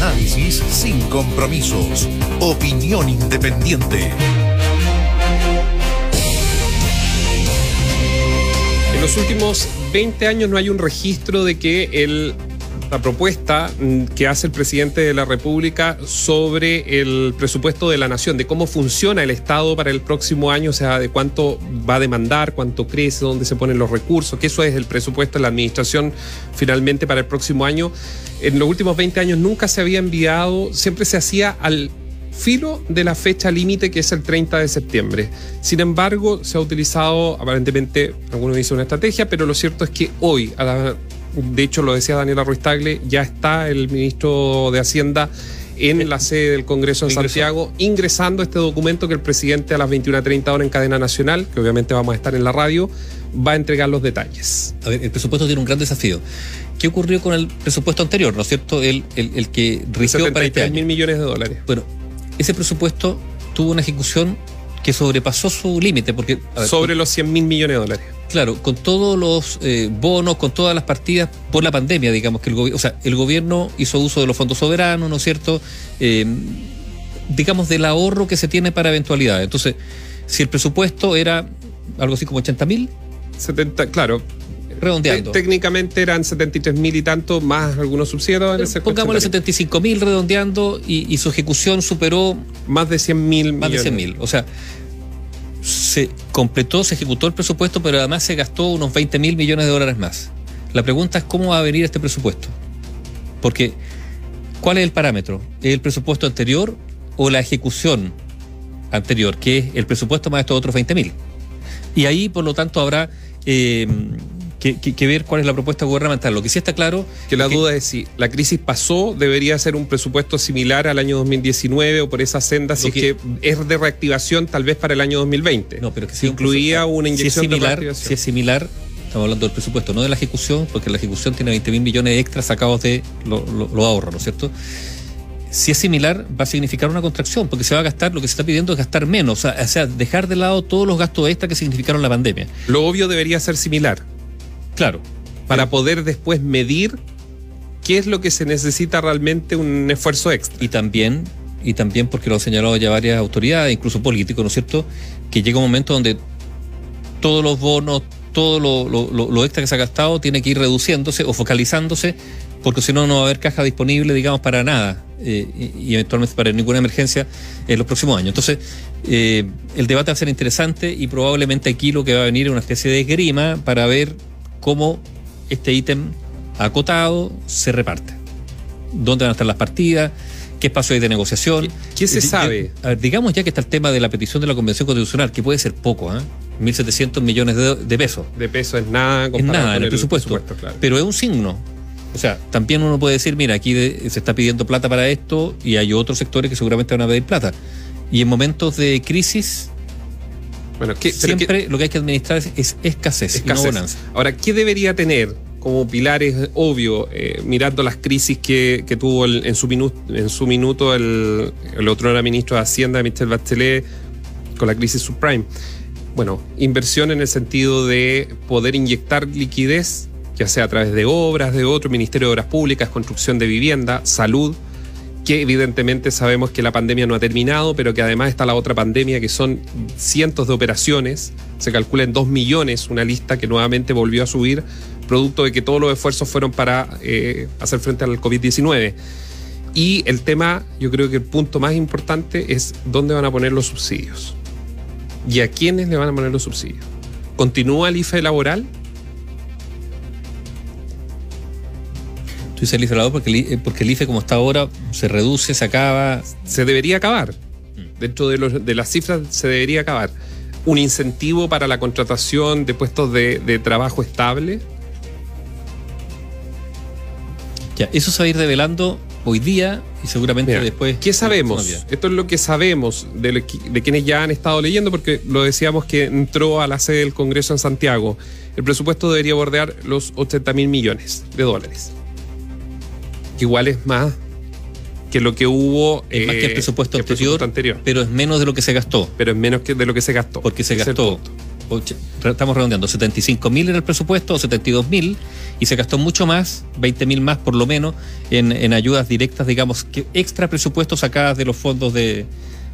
Análisis sin compromisos. Opinión independiente. En los últimos 20 años no hay un registro de que el la propuesta mm, que hace el presidente de la República sobre el presupuesto de la nación, de cómo funciona el Estado para el próximo año, o sea, de cuánto va a demandar, cuánto crece, dónde se ponen los recursos, que eso es el presupuesto de la administración finalmente para el próximo año. En los últimos 20 años nunca se había enviado, siempre se hacía al filo de la fecha límite que es el 30 de septiembre. Sin embargo, se ha utilizado aparentemente, algunos dicen una estrategia, pero lo cierto es que hoy, a la de hecho, lo decía Daniela Ruiz Tagle, ya está el ministro de Hacienda en la sede del Congreso en Santiago, ingresando este documento que el presidente a las 21.30 horas en cadena nacional, que obviamente vamos a estar en la radio, va a entregar los detalles. A ver, el presupuesto tiene un gran desafío. ¿Qué ocurrió con el presupuesto anterior, no es cierto? El, el, que rigió para este mil millones de dólares. Bueno, ese presupuesto tuvo una ejecución que sobrepasó su límite. porque Sobre los 100 mil millones de dólares. Claro, con todos los eh, bonos, con todas las partidas por la pandemia, digamos que el gobierno, o sea, el gobierno hizo uso de los fondos soberanos, ¿no es cierto? Eh, digamos del ahorro que se tiene para eventualidades. Entonces, si el presupuesto era algo así como 80 mil. 70, claro. Redondeando. Técnicamente eran 73 mil y tanto, más algunos subsidios. Pongámosle 75 mil redondeando y, su ejecución superó. Más de 100 mil. Más de 100 mil. O sea, se completó, se ejecutó el presupuesto, pero además se gastó unos 20 mil millones de dólares más. La pregunta es cómo va a venir este presupuesto. Porque, ¿cuál es el parámetro? ¿Es el presupuesto anterior o la ejecución anterior, que es el presupuesto más estos otros 20 mil? Y ahí, por lo tanto, habrá eh, que, ver cuál es la propuesta gubernamental. Lo que sí está claro. Que la duda es si la crisis pasó, debería ser un presupuesto similar al año 2019 o por esa senda, si que, es que es de reactivación tal vez para el año 2020. No, pero que si incluía una inyección si similar, de Si es similar, estamos hablando del presupuesto, no de la ejecución, porque la ejecución tiene 20 mil millones extras sacados de los lo, ahorros, ¿no es cierto? si es similar, va a significar una contracción, porque se va a gastar, lo que se está pidiendo es gastar menos, o sea, dejar de lado todos los gastos extra que significaron la pandemia. Lo obvio debería ser similar. Claro. Para poder después medir qué es lo que se necesita realmente un esfuerzo extra. Y también, y también porque lo han señalado ya varias autoridades, incluso políticos, ¿no es cierto? Que llega un momento donde todos los bonos, todo lo, extra que se ha gastado tiene que ir reduciéndose o focalizándose, porque si no, no va a haber caja disponible, digamos, para nada. Eh, y, eventualmente para ninguna emergencia en los próximos años. Entonces, eh, el debate va a ser interesante y probablemente aquí lo que va a venir es una especie de esgrima para ver cómo este ítem acotado se reparte. ¿Dónde van a estar las partidas? ¿Qué espacio hay de negociación? ¿Qué, se sabe? digamos ya que está el tema de la petición de la Convención Constitucional, que puede ser poco, ¿eh? 1.700 millones de, pesos. De pesos es nada es nada en el, presupuesto. Pero es un signo. O sea, también uno puede decir, mira, aquí se está pidiendo plata para esto y hay otros sectores que seguramente van a pedir plata. Y en momentos de crisis bueno, siempre lo que hay que administrar es, escasez, no bonanza. Ahora, ¿qué debería tener como pilares obvio, eh, mirando las crisis que, tuvo en, su minuto, en su minuto el, otro era ministro de Hacienda, Michel Bachelet, con la crisis subprime? Bueno, inversión en el sentido de poder inyectar liquidez, ya sea a través de obras, de otro Ministerio de Obras Públicas, construcción de vivienda, salud, que evidentemente sabemos que la pandemia no ha terminado, pero que además está la otra pandemia, que son cientos de operaciones, se calcula en dos millones, una lista que nuevamente volvió a subir, producto de que todos los esfuerzos fueron para eh, hacer frente al COVID-19. Y el tema, yo creo que el punto más importante es dónde van a poner los subsidios y a quiénes le van a poner los subsidios. ¿Continúa el IFE laboral? Tú dices el IFE porque, eh, porque el IFE como está ahora se reduce, se acaba. Se debería acabar. Mm. Dentro de, las cifras se debería acabar. Un incentivo para la contratación de puestos de, trabajo estable. Ya, eso se va a ir revelando hoy día y seguramente después. ¿Qué sabemos? Esto es lo que sabemos de, de, quienes ya han estado leyendo, porque lo decíamos que entró a la sede del Congreso en Santiago. El presupuesto debería bordear los 80 mil millones de dólares igual es más que lo que hubo. Es más que el eh, presupuesto, anterior, pero es menos de lo que se gastó. Pero es menos que de lo que se gastó. Porque se gastó estamos redondeando, 75 mil en el presupuesto, o 72 mil, y se gastó mucho más, 20 mil más por lo menos, en, ayudas directas, digamos, que extra presupuestos sacadas de los fondos de,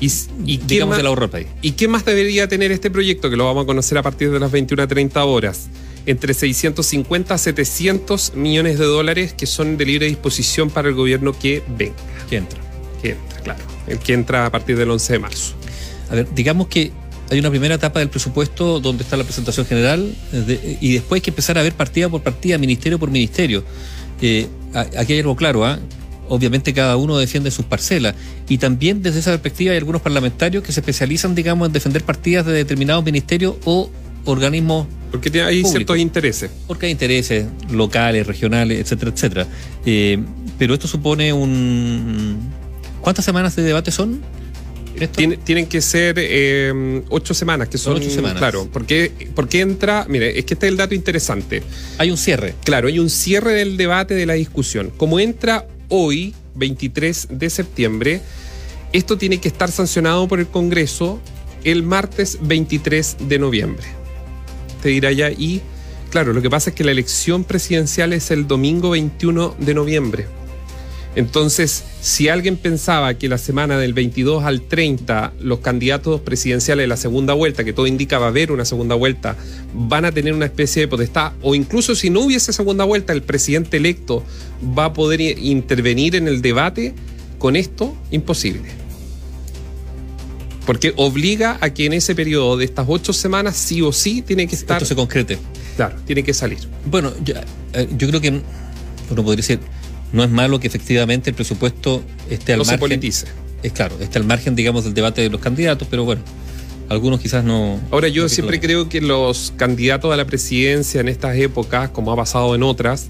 y, digamos, del ahorro país. ¿Y qué más debería tener este proyecto? Que lo vamos a conocer a partir de las 21 a 30 horas. Entre 650 a 700 millones de dólares que son de libre disposición para el gobierno que venga. Que entra. Que entra, claro. El que entra a partir del 11 de marzo. A ver, digamos que hay una primera etapa del presupuesto donde está la presentación general y después hay que empezar a ver partida por partida, ministerio por ministerio. Eh, aquí hay algo claro, ¿ah? obviamente cada uno defiende sus parcelas y también desde esa perspectiva hay algunos parlamentarios que se especializan, digamos, en defender partidas de determinados ministerios o organismos. Porque hay ciertos intereses. Porque hay intereses locales, regionales, etcétera, etcétera. Eh, pero esto supone un... ¿Cuántas semanas de debate son? tienen que ser eh, ocho semanas, que son. Ocho semanas. Claro, porque, porque entra. Mire, es que este es el dato interesante. Hay un cierre. Claro, hay un cierre del debate, de la discusión. Como entra hoy, 23 de septiembre, esto tiene que estar sancionado por el Congreso el martes 23 de noviembre. Te dirá ya, y claro, lo que pasa es que la elección presidencial es el domingo 21 de noviembre. Entonces, si alguien pensaba que la semana del 22 al 30 los candidatos presidenciales de la segunda vuelta, que todo indica va a haber una segunda vuelta, van a tener una especie de potestad, o incluso si no hubiese segunda vuelta, el presidente electo va a poder intervenir en el debate, con esto, imposible. Porque obliga a que en ese periodo de estas ocho semanas, sí o sí, tiene que estar. Esto se concrete. Claro, tiene que salir. Bueno, yo, eh, yo creo que uno podría decir no es malo que efectivamente el presupuesto esté al no margen. Se politice. Es claro, esté al margen, digamos, del debate de los candidatos, pero bueno, algunos quizás no. Ahora, yo siempre creo que los candidatos a la presidencia en estas épocas, como ha pasado en otras,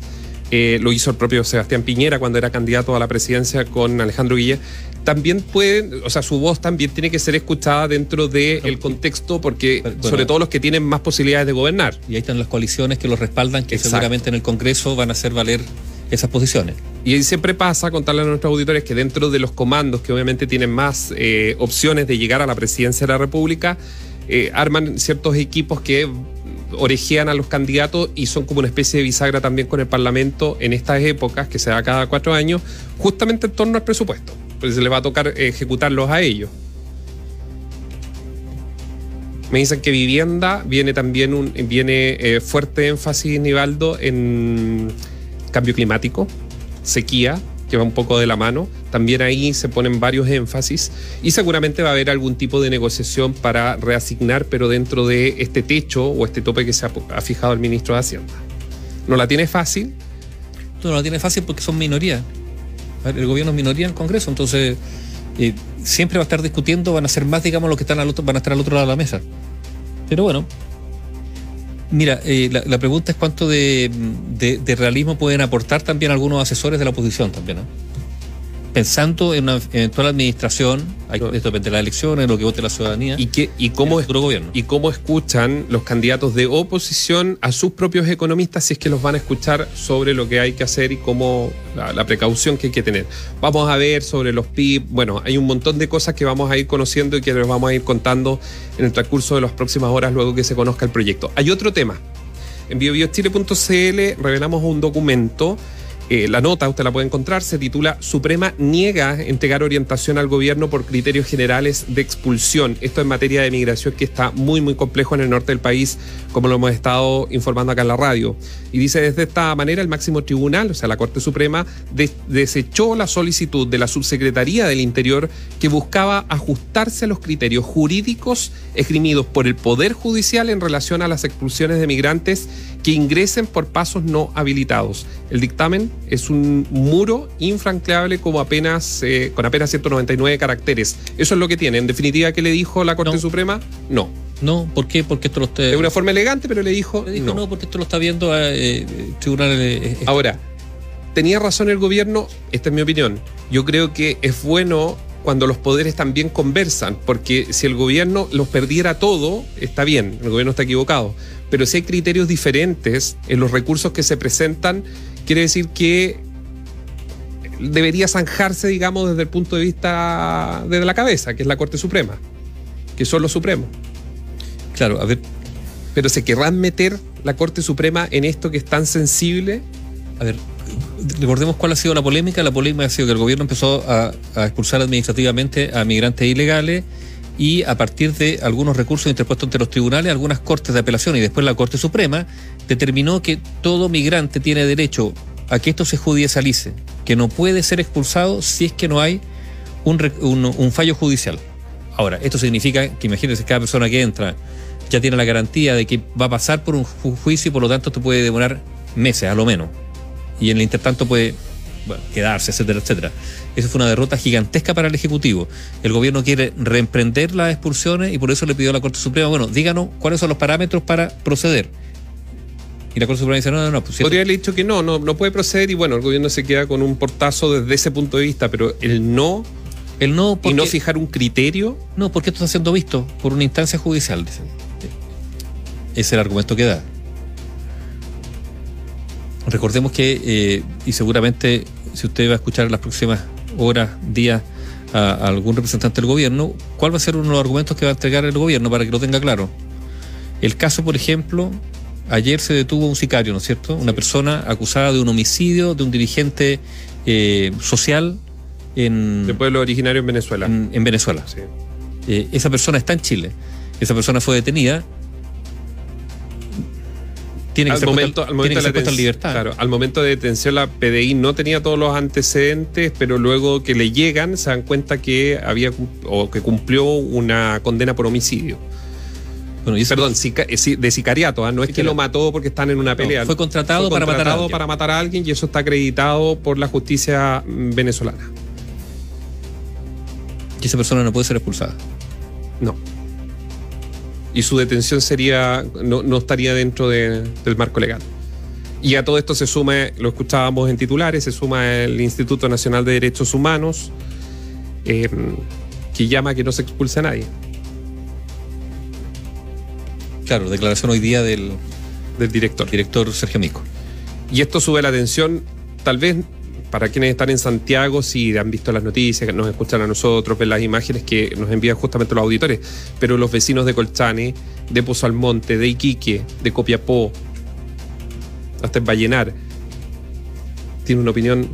eh, lo hizo el propio Sebastián Piñera cuando era candidato a la presidencia con Alejandro Guille, también pueden, o sea, su voz también tiene que ser escuchada dentro del contexto, porque sobre todo los que tienen más posibilidades de gobernar. Y ahí están las coaliciones que los respaldan, que seguramente en el Congreso van a hacer valer esas posiciones. Y siempre pasa, contarle a nuestros auditores, que dentro de los comandos, que obviamente tienen más eh, opciones de llegar a la presidencia de la República, eh, arman ciertos equipos que orejean a los candidatos y son como una especie de bisagra también con el Parlamento en estas épocas, que se da cada cuatro años, justamente en torno al presupuesto. Pues se les va a tocar ejecutarlos a ellos. Me dicen que vivienda viene también un viene eh, fuerte énfasis, Nivaldo, en cambio climático, sequía, que va un poco de la mano. También ahí se ponen varios énfasis y seguramente va a haber algún tipo de negociación para reasignar, pero dentro de este techo o este tope que se ha, fijado el ministro de Hacienda. ¿No la tiene fácil? No, la tiene fácil porque son minoría. El gobierno es minoría en el Congreso, entonces eh, siempre va a estar discutiendo, van a ser más, digamos, los que están al otro, van a estar al otro lado de la mesa. Pero bueno, Mira, eh, la, pregunta es cuánto de, de, realismo pueden aportar también algunos asesores de la oposición también, ¿no? Pensando en una eventual administración, esto depende de las elecciones, lo que vote la ciudadanía. ¿Y, qué, y, cómo, gobierno. ¿Y cómo escuchan los candidatos de oposición a sus propios economistas si es que los van a escuchar sobre lo que hay que hacer y cómo la, precaución que hay que tener? Vamos a ver sobre los PIB, bueno, hay un montón de cosas que vamos a ir conociendo y que les vamos a ir contando en el transcurso de las próximas horas luego que se conozca el proyecto. Hay otro tema. En biobiochile.cl revelamos un documento eh, la nota, usted la puede encontrar, se titula Suprema niega entregar orientación al gobierno por criterios generales de expulsión. Esto en materia de migración que está muy, muy complejo en el norte del país, como lo hemos estado informando acá en la radio. Y dice, desde esta manera, el máximo tribunal, o sea, la Corte Suprema, desechó la solicitud de la Subsecretaría del Interior que buscaba ajustarse a los criterios jurídicos esgrimidos por el Poder Judicial en relación a las expulsiones de migrantes que ingresen por pasos no habilitados. El dictamen es un muro infranqueable como apenas, eh, con apenas 199 caracteres. Eso es lo que tiene. En definitiva, ¿qué le dijo la Corte Suprema? No. No, ¿por qué? Porque esto lo está... De una forma elegante, pero le dijo... Le dijo no, porque esto lo está viendo eh, tribunal... Eh, Ahora, tenía razón el gobierno, esta es mi opinión. Yo creo que es bueno cuando los poderes también conversan, porque si el gobierno los perdiera todo, está bien, el gobierno está equivocado, pero si hay criterios diferentes en los recursos que se presentan, quiere decir que debería zanjarse, digamos, desde el punto de vista de la cabeza, que es la Corte Suprema, que son los supremos. Claro, a ver, Pero ¿se querrán meter la Corte Suprema en esto que es tan sensible? A ver, recordemos cuál ha sido la polémica. La polémica ha sido que el gobierno empezó a, a expulsar administrativamente a migrantes ilegales y a partir de algunos recursos interpuestos ante los tribunales, algunas cortes de apelación y después la Corte Suprema determinó que todo migrante tiene derecho a que esto se judicialice, que no puede ser expulsado si es que no hay un, fallo judicial. Ahora, esto significa que imagínense cada persona que entra ya tiene la garantía de que va a pasar por un ju- juicio y por lo tanto esto puede demorar meses a lo menos. Y en el intertanto puede bueno, quedarse, etcétera, etcétera. Eso fue una derrota gigantesca para el Ejecutivo. El gobierno quiere reemprender las expulsiones y por eso le pidió a la Corte Suprema, bueno, díganos cuáles son los parámetros para proceder. Y la Corte Suprema dice, no, no, no, pues Podría haber dicho que no, no, no puede proceder y bueno, el gobierno se queda con un portazo desde ese punto de vista, pero el no el no, y porque, no fijar un criterio, no, porque esto está siendo visto por una instancia judicial, dicen. Es el argumento que da. Recordemos que, eh, y seguramente si usted va a escuchar en las próximas horas, días, a, a algún representante del gobierno, ¿cuál va a ser uno de los argumentos que va a entregar el gobierno para que lo tenga claro? El caso, por ejemplo, ayer se detuvo un sicario, ¿no es cierto? Una persona acusada de un homicidio de un dirigente eh, social en, de pueblo originario en Venezuela. en- en Venezuela. Sí. Eh, esa persona está en Chile. Esa persona fue detenida. Tiene que Al ser momento, al momento de la en libertad. claro, al momento de detención la PDI no tenía todos los antecedentes, pero luego que le llegan se dan cuenta que había o que cumplió una condena por homicidio. Bueno, y Perdón, sica- eh, de sicariato, ¿ah? no es que lo mató porque están en una pelea. fue contratado Fue para matar a contratado alguien. para matar a alguien y eso está acreditado por la justicia mm, venezolana. y esa persona no puede ser expulsada. No. Y su detención sería no, no estaría dentro de- del marco legal. Y a todo esto se suma, lo escuchábamos en titulares, se suma el Instituto Nacional de Derechos Humanos, eh, que llama a que no se expulse a nadie Claro, declaración hoy día del del director. director Sergio Mico. Y esto sube la tensión, tal vez para quienes están en Santiago, si han visto las noticias, nos escuchan a nosotros, ven las imágenes que nos envían justamente los auditores, pero los vecinos de Colchane, de Pozo Almonte, de Iquique, de Copiapó, hasta en Vallenar, tienen una opinión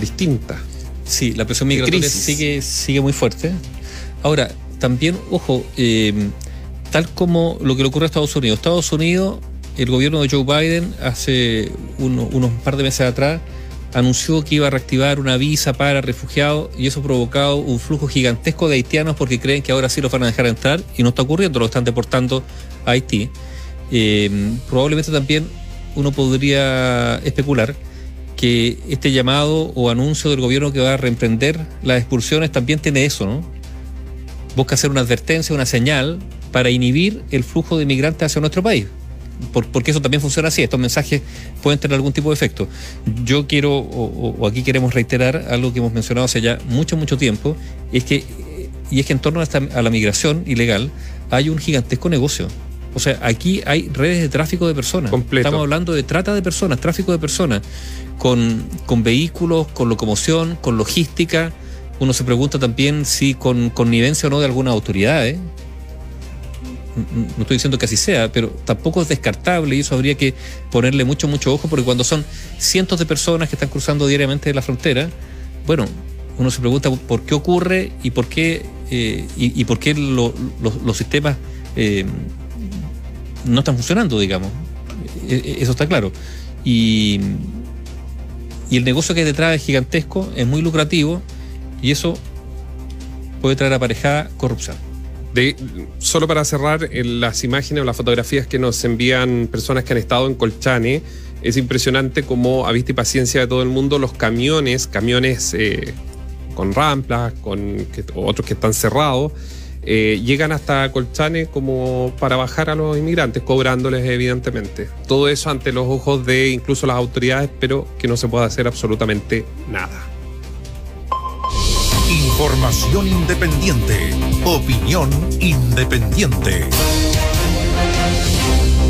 distinta. Sí, la presión migratoria sigue, sigue muy fuerte. Ahora, también, ojo, eh, tal como lo que le ocurre a Estados Unidos. Estados Unidos, el gobierno de Joe Biden, hace uno- unos par de meses atrás, anunció que iba a reactivar una visa para refugiados y eso ha provocado un flujo gigantesco de haitianos porque creen que ahora sí los van a dejar entrar y no está ocurriendo, lo están deportando a Haití. Eh, probablemente también uno podría especular que este llamado o anuncio del gobierno que va a reemprender las expulsiones también tiene eso, ¿no? Busca hacer una advertencia, una señal para inhibir el flujo de migrantes hacia nuestro país. Por- porque eso también funciona así, estos mensajes pueden tener algún tipo de efecto. Yo quiero, o, o- aquí queremos reiterar algo que hemos mencionado hace ya mucho, mucho tiempo, es que, y es que en torno a, esta- a la migración ilegal hay un gigantesco negocio. O sea, aquí hay redes de tráfico de personas. Completo. Estamos hablando de trata de personas, tráfico de personas, con, con vehículos, con locomoción, con logística. Uno se pregunta también si con connivencia o no de alguna autoridad. ¿eh? No estoy diciendo que así sea, pero tampoco es descartable y eso habría que ponerle mucho, mucho ojo, porque cuando son cientos de personas que están cruzando diariamente la frontera, bueno, uno se pregunta por qué ocurre y por qué, eh, y, por qué lo- los- los sistemas eh, no están funcionando, digamos. E- e- Eso está claro. Y, y el negocio que hay detrás es gigantesco, es muy lucrativo y eso puede traer aparejada corrupción. Solo para cerrar, las imágenes o las fotografías que nos envían personas que han estado en Colchane, es impresionante como a vista y paciencia de todo el mundo los camiones, camiones eh, con ramplas, con otros que están cerrados, eh, llegan hasta Colchane como para bajar a los inmigrantes, cobrándoles evidentemente. Todo eso ante los ojos de incluso las autoridades, pero que no se puede hacer absolutamente nada. Información independiente. Opinión independiente.